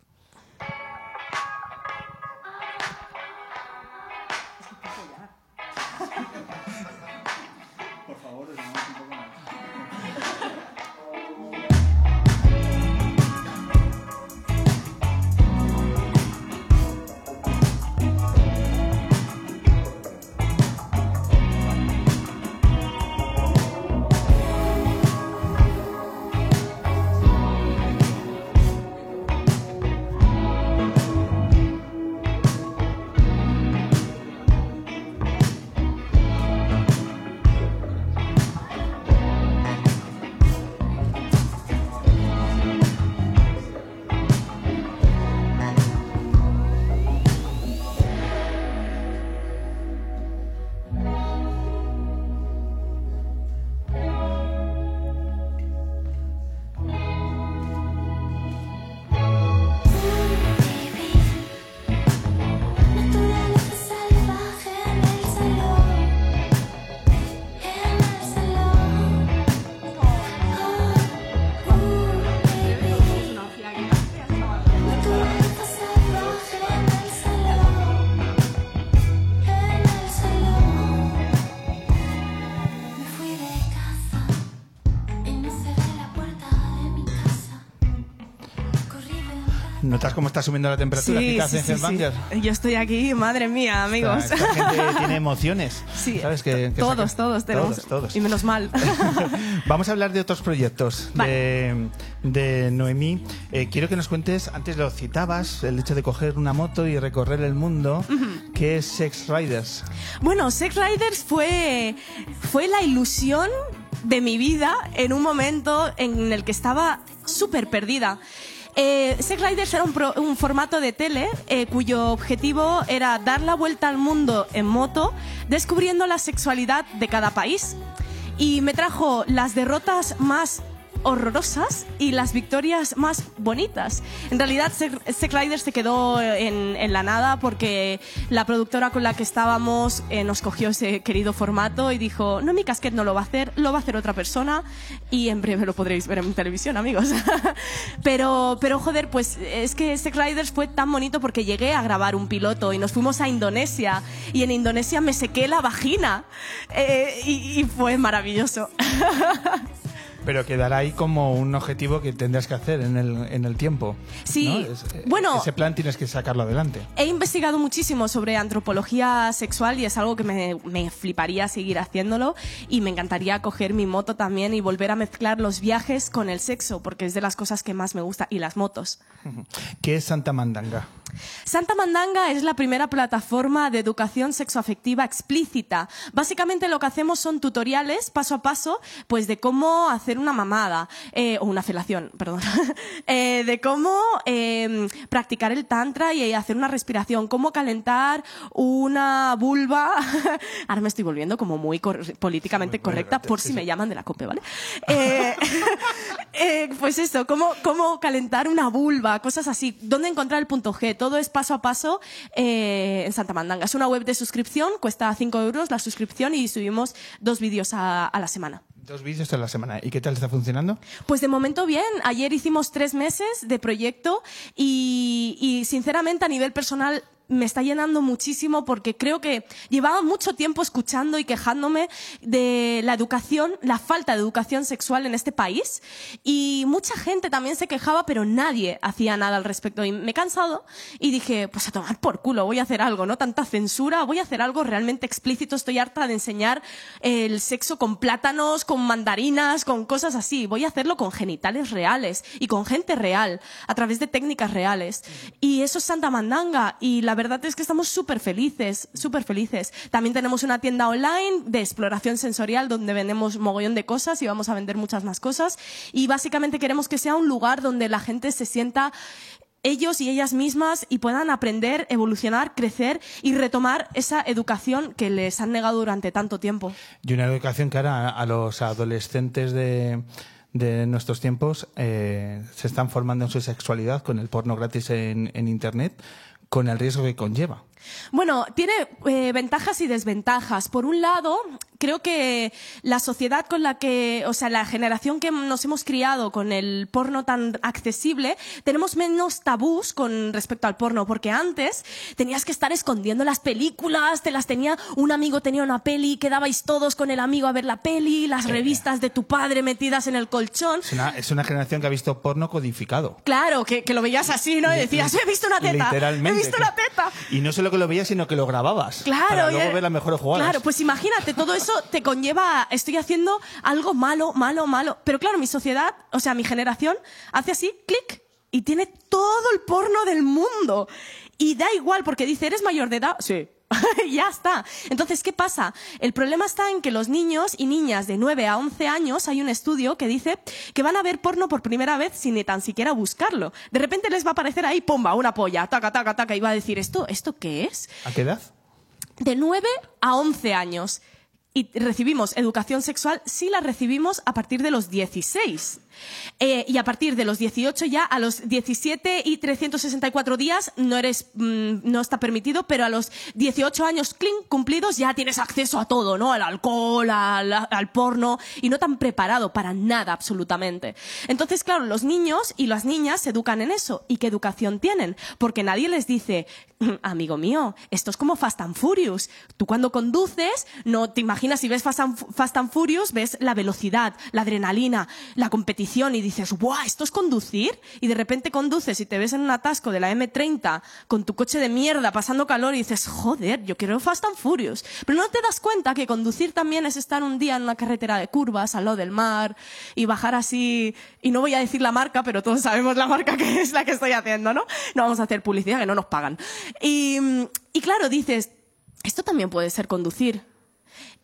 Cómo está subiendo la temperatura? Sí, sí, sí, Yo estoy aquí, madre mía, amigos. Esta, gente tiene emociones. Sí, ¿sabes? Que, todos, todos tenemos. Todos, Y menos mal. Vamos a hablar de otros proyectos de, de, Noemí. Eh, quiero que nos cuentes, antes lo citabas, el hecho de coger una moto y recorrer el mundo. ¿Qué es Sex Riders? Bueno, Sex Riders fue, fue la ilusión de mi vida en un momento en el que estaba súper perdida. Eh, Sex Riders era un, formato de tele eh, cuyo objetivo era dar la vuelta al mundo en moto, descubriendo la sexualidad de cada país. Y me trajo las derrotas más horrorosas y las victorias más bonitas. En realidad, Sex Riders se quedó en, en la nada porque la productora con la que estábamos eh, nos cogió ese querido formato y dijo, no, mi casquet no lo va a hacer, lo va a hacer otra persona y en breve lo podréis ver en televisión, amigos. pero, pero joder, pues es que Sex Riders fue tan bonito porque llegué a grabar un piloto y nos fuimos a Indonesia y en Indonesia me sequé la vagina Eh, y, y fue maravilloso. Pero quedará ahí como un objetivo que tendrás que hacer en el, en el tiempo. Sí. ¿no? Es- eh, Bueno. Ese plan tienes que sacarlo adelante. He investigado muchísimo sobre antropología sexual y es algo que me, me fliparía seguir haciéndolo y me encantaría coger mi moto también y volver a mezclar los viajes con el sexo porque es de las cosas que más me gusta y las motos. ¿Qué es Santa Mandanga? Santa Mandanga es la primera plataforma de educación sexoafectiva explícita. Básicamente lo que hacemos son tutoriales paso a paso, pues de cómo hacer una mamada, eh, o una felación, perdón, Eh, de cómo eh, practicar el tantra y hacer una respiración, cómo calentar una vulva. Ahora me estoy volviendo como muy cor- políticamente correcta por si me llaman de la COPE, ¿vale? Eh, pues eso, cómo, cómo calentar una vulva, cosas así. ¿Dónde encontrar el punto G? Todo es paso a paso eh, en Santa Mandanga. Es una web de suscripción, cuesta 5 euros la suscripción y subimos dos vídeos a, a la semana. Dos vídeos a la semana. ¿Y qué tal está funcionando? Pues de momento bien. Ayer hicimos tres meses de proyecto y, y sinceramente a nivel personal me está llenando muchísimo porque creo que llevaba mucho tiempo escuchando y quejándome de la educación, la falta de educación sexual en este país. Y mucha gente también se quejaba pero nadie hacía nada al respecto. Y me he cansado y dije pues a tomar por culo voy a hacer algo, no tanta censura, voy a hacer algo realmente explícito, estoy harta de enseñar el sexo con plátanos, con mandarinas, con cosas así, voy a hacerlo con genitales reales y con gente real, a través de técnicas reales. Y eso es Santa Mandanga y la verdad es que estamos súper felices, súper felices. También tenemos una tienda online de exploración sensorial donde vendemos mogollón de cosas y vamos a vender muchas más cosas. Y básicamente queremos que sea un lugar donde la gente se sienta ellos y ellas mismas y puedan aprender, evolucionar, crecer y retomar esa educación que les han negado durante tanto tiempo. Y una educación que ahora a los adolescentes de, nuestros tiempos eh, se están formando en su sexualidad con el porno gratis en Internet, con el riesgo que conlleva. Bueno, tiene eh, ventajas y desventajas. Por un lado, creo que la sociedad con la que, o sea, la generación que nos hemos criado con el porno tan accesible, tenemos menos tabús con respecto al porno, porque antes tenías que estar escondiendo las películas, te las tenía, un amigo tenía una peli, quedabais todos con el amigo a ver la peli, las revistas de tu padre metidas en el colchón. Es una, es una generación que ha visto porno codificado. Claro, que, que lo veías así, ¿no? Y decías, he visto una teta, Literalmente. he visto una teta. Y no solo que lo veías, sino que lo grababas. Claro, Para luego ver las mejores jugadas. Claro, pues imagínate, todo eso te conlleva, estoy haciendo algo malo, malo, malo. Pero claro, mi sociedad, o sea, mi generación, hace así, clic, y tiene todo el porno del mundo. Y da igual, porque dice, ¿eres mayor de edad? Sí. ya está. Entonces, ¿qué pasa? El problema está en que los niños y niñas de 9 a 11 años, hay un estudio que dice que van a ver porno por primera vez sin ni tan siquiera buscarlo. De repente les va a aparecer ahí, pomba, una polla, taca, taca, taca, y va a decir, ¿esto, esto qué es? ¿A qué edad? de 9 a 11 años. Y recibimos educación sexual si la recibimos a partir de los 16. Eh, y a partir de los 18 ya, a los 17 y 364 días no eres, mm, no está permitido, pero a los 18 años clean cumplidos ya tienes acceso a todo, ¿no? Al alcohol, al, porno, y no tan preparado para nada absolutamente. Entonces, claro, los niños y las niñas se educan en eso. ¿Y qué educación tienen? Porque nadie les dice, "Mm, amigo mío, esto es como Fast and Furious. Tú cuando conduces, no te imaginas si ves Fast and, Fast and Furious, ves la velocidad, la adrenalina, la competición y dices, ¡buah! ¿Esto es conducir? Y de repente conduces y te ves en un atasco de la M30 con tu coche de mierda pasando calor y dices, joder, yo quiero Fast and Furious. Pero no te das cuenta que conducir también es estar un día en una carretera de curvas al lado del mar y bajar así, y no voy a decir la marca, pero todos sabemos la marca que es la que estoy haciendo, ¿no? No vamos a hacer publicidad que no nos pagan. Y, y claro, dices, esto también puede ser conducir.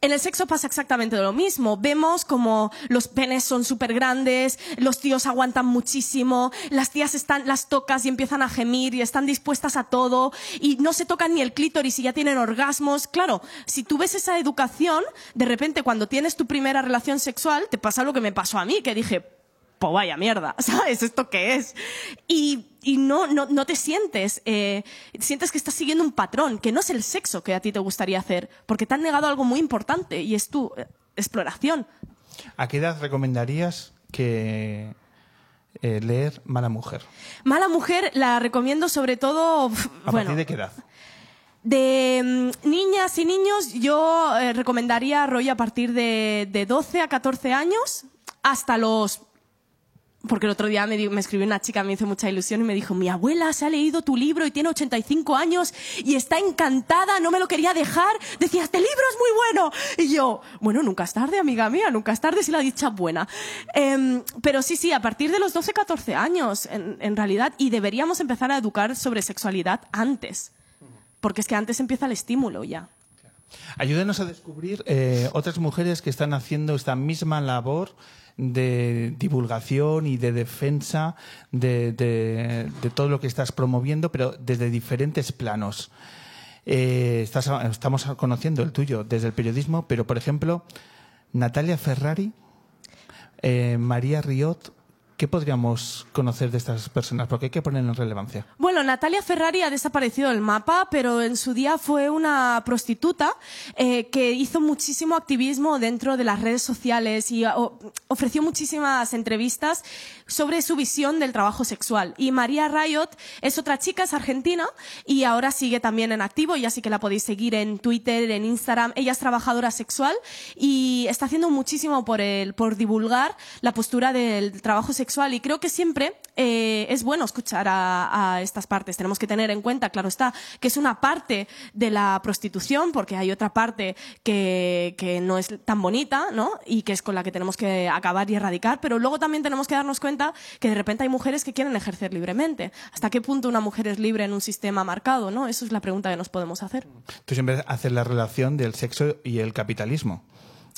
En el sexo pasa exactamente lo mismo. Vemos como los penes son súper grandes, los tíos aguantan muchísimo, las tías están, las tocas y empiezan a gemir y están dispuestas a todo y no se tocan ni el clítoris y ya tienen orgasmos. Claro, si tú ves esa educación, de repente cuando tienes tu primera relación sexual, te pasa lo que me pasó a mí, que dije, pues vaya mierda, ¿sabes? ¿Esto qué es? Y, y no, no, no, te sientes, eh, sientes que estás siguiendo un patrón, que no es el sexo que a ti te gustaría hacer, porque te han negado algo muy importante y es tu eh, exploración. ¿A qué edad recomendarías que eh, leer Mala Mujer? Mala Mujer la recomiendo sobre todo... ¿A bueno, partir de qué edad? De mm, niñas y niños, yo recomendaría rollo a partir de, de 12 a 14 años hasta los porque el otro día me, me escribió una chica, me hizo mucha ilusión y me dijo, mi abuela se ha leído tu libro y tiene 85 años y está encantada, no me lo quería dejar. Decía, este libro es muy bueno. Y yo, bueno, nunca es tarde, amiga mía, nunca es tarde si la dicha es buena. Em, pero sí, sí, a partir de los 12, 14 años, en, en realidad, y deberíamos empezar a educar sobre sexualidad antes. Porque es que antes empieza el estímulo ya. Ayúdenos a descubrir eh, otras mujeres que están haciendo esta misma labor de divulgación y de defensa de, de- todo lo que estás promoviendo, pero desde diferentes planos. Eh, estás- estamos conociendo el tuyo desde el periodismo, pero por ejemplo, Natalia Ferrari, eh, María Riot, ¿qué podríamos conocer de estas personas? Porque hay que poner en relevancia. Bueno, Natalia Ferrari ha desaparecido del mapa, pero en su día fue una prostituta eh, que hizo muchísimo activismo dentro de las redes sociales y o- ofreció muchísimas entrevistas sobre su visión del trabajo sexual. Y María Riot es otra chica, es argentina y ahora sigue también en activo, ya sí que la podéis seguir en Twitter, en Instagram. Ella es trabajadora sexual y está haciendo muchísimo por, el, por divulgar la postura del trabajo sexual y creo que siempre eh, es bueno escuchar a, a estas partes. Tenemos que tener en cuenta, claro está, que es una parte de la prostitución porque hay otra parte que, que no es tan bonita, ¿no? Y que es con la que tenemos que acabar y erradicar, pero luego también tenemos que darnos cuenta que de repente hay mujeres que quieren ejercer libremente. ¿Hasta qué punto una mujer es libre en un sistema marcado, no? Eso es la pregunta que nos podemos hacer. Tú siempre haces la relación del sexo y el capitalismo,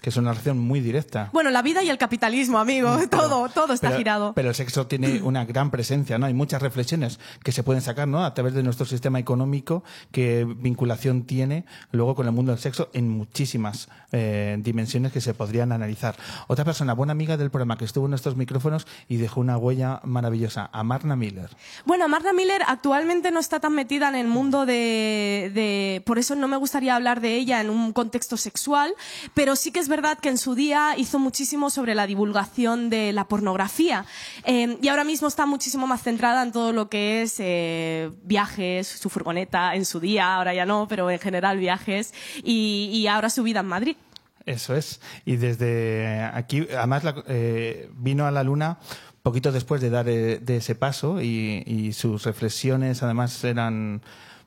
que es una relación muy directa. Bueno, la vida y el capitalismo, amigo, todo, todo está pero, girado. Pero el sexo tiene una gran presencia, ¿no? Hay muchas reflexiones que se pueden sacar, ¿no? A través de nuestro sistema económico, qué vinculación tiene luego con el mundo del sexo en muchísimas eh, dimensiones que se podrían analizar. Otra persona, buena amiga del programa, que estuvo en estos micrófonos y dejó una huella maravillosa, Amarna Miller. Bueno, Marta Miller actualmente no está tan metida en el mundo de, de- Por eso no me gustaría hablar de ella en un contexto sexual, pero sí que es verdad que en su día hizo muchísimo sobre la divulgación de la pornografía. Eh, y ahora mismo está muchísimo más centrada en todo lo que es eh, viajes, su furgoneta en su día, ahora ya no, pero en general viajes, y, y ahora su vida en Madrid. Eso es. Y desde aquí, además, la- eh, vino a la Luna poquito después de dar de ese paso y sus reflexiones, además, eran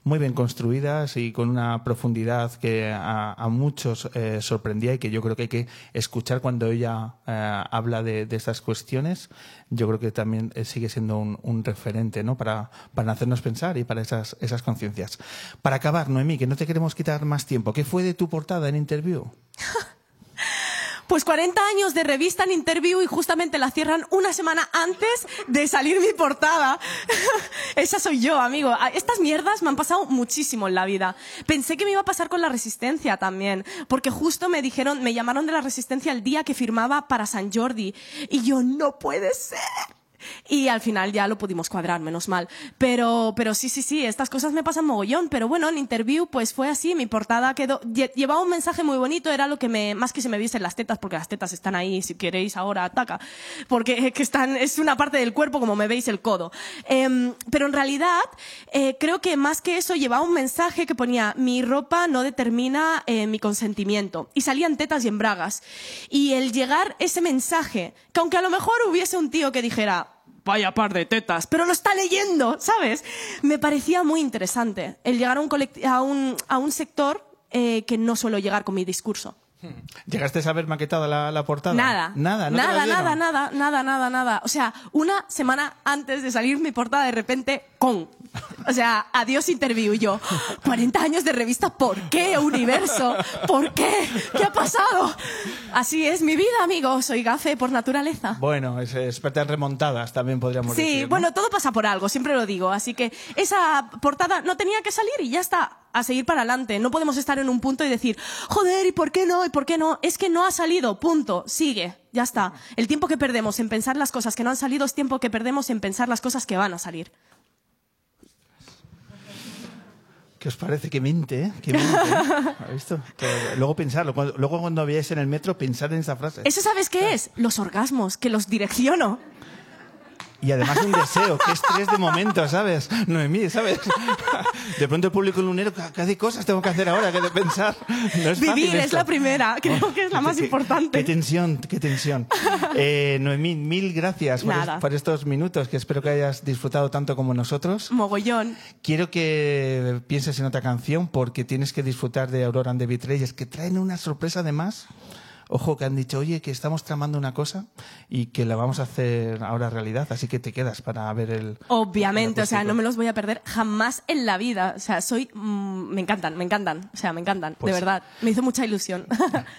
muy bien construidas y con una profundidad que a, muchos eh, sorprendía y que yo creo que hay que escuchar cuando ella eh, habla de, de estas cuestiones. Yo creo que también eh, sigue siendo un, un referente ¿no? para, para hacernos pensar y para esas, esas conciencias. Para acabar, Noemí, que no te queremos quitar más tiempo, ¿qué fue de tu portada en interview? Pues 40 años de revista en interview y justamente la cierran una semana antes de salir mi portada. Esa soy yo, amigo. Ah, Estas mierdas me han pasado muchísimo en la vida. Pensé que me iba a pasar con la resistencia también, porque justo me dijeron, me llamaron de la resistencia el día que firmaba para San Jordi y yo no puede ser. Y al final ya lo pudimos cuadrar, menos mal. Pero, pero sí, sí, sí, estas cosas me pasan mogollón. Pero bueno, en interview pues fue así, mi portada quedó, lle- llevaba un mensaje muy bonito, era lo que me, más que se me viesen las tetas, porque las tetas están ahí, si queréis ahora ataca. Porque eh, que están, es una parte del cuerpo como me veis el codo. Em, pero en realidad, eh, creo que más que eso llevaba un mensaje que ponía, mi ropa no determina eh, mi consentimiento. Y salían tetas y en bragas. Y el llegar ese mensaje, que aunque a lo mejor hubiese un tío que dijera, vaya par de tetas, pero lo está leyendo, ¿sabes? Me parecía muy interesante el llegar a un, a un, a un sector eh, que no suelo llegar con mi discurso. ¿Llegaste a ver maquetada la, la portada? Nada. Nada, ¿no nada, nada, nada, nada, nada, nada. O sea, una semana antes de salir mi portada, de repente, con O sea, adiós interview. Yo, 40 años de revista, ¿por qué, universo? ¿Por qué? ¿Qué ha pasado? Así es mi vida, amigo. Soy gafe por naturaleza. Bueno, es experta en remontadas, también podríamos Sí, decir. ¿no? bueno, todo pasa por algo, siempre lo digo. Así que esa portada no tenía que salir y ya está. A seguir para adelante. No podemos estar en un punto y decir, joder, ¿y por qué no? ¿Y por qué no? Es que no ha salido, punto. Sigue, ya está. El tiempo que perdemos en pensar las cosas que no han salido es tiempo que perdemos en pensar las cosas que van a salir. ¿Qué os parece? Que mente, ¿eh? Que mente, ¿eh? ¿Has visto? Luego pensarlo. Cuando- luego cuando veáis en el metro, pensar en esa frase. ¿Eso sabes qué es? Los orgasmos, que los direcciono. Y además un deseo, que es tres de momento, ¿sabes? Noemí, ¿sabes? De pronto el público lunero, ¿qué qué cosas tengo que hacer ahora que de pensar? No es Vivir es la primera, creo que es la más Qué- importante. Qué tensión, qué tensión. Eh, Noemí, mil gracias por, es- por estos minutos, que espero que hayas disfrutado tanto como nosotros. Mogollón. Quiero que pienses en otra canción porque tienes que disfrutar de Aurora and the Betrayers, que traen una sorpresa además. Ojo, que han dicho, oye, que estamos tramando una cosa y que la vamos a hacer ahora realidad, así que te quedas para ver el. Obviamente, el o sea, no me los voy a perder jamás en la vida. O sea, soy. mm, me encantan, me encantan. O sea, me encantan, Pues- de verdad. Me hizo mucha ilusión.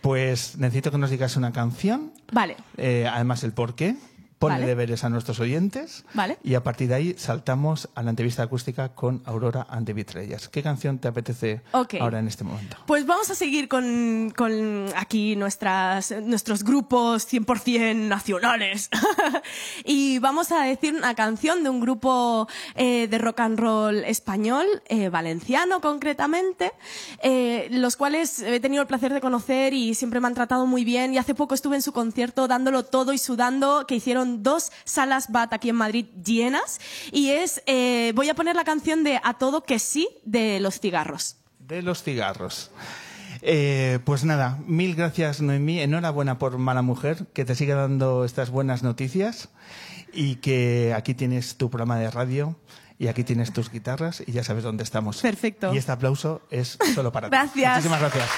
Pues necesito que nos digas una canción, vale. eh, además el por qué. Pone Vale. deberes a nuestros oyentes. Vale. Y a partir de ahí saltamos a la entrevista acústica con Aurora and the Betrayers. ¿Qué canción te apetece Ok. ahora en este momento? Pues vamos a seguir con, con aquí nuestras, nuestros grupos 100% nacionales. y vamos a decir una canción de un grupo eh, de rock and roll español, eh, valenciano concretamente, eh, los cuales he tenido el placer de conocer y siempre me han tratado muy bien. Y hace poco estuve en su concierto dándolo todo y sudando, que hicieron dos salas BAT aquí en Madrid llenas. Y es, eh, voy a poner la canción de A Todo Que Sí de Los Cigarros. De los cigarros. Eh, pues nada, mil gracias Noemí, enhorabuena por Mala Mujer, que te siga dando estas buenas noticias y que aquí tienes tu programa de radio y aquí tienes tus guitarras y ya sabes dónde estamos. Perfecto. Y este aplauso es solo para ti. Gracias. Muchísimas gracias.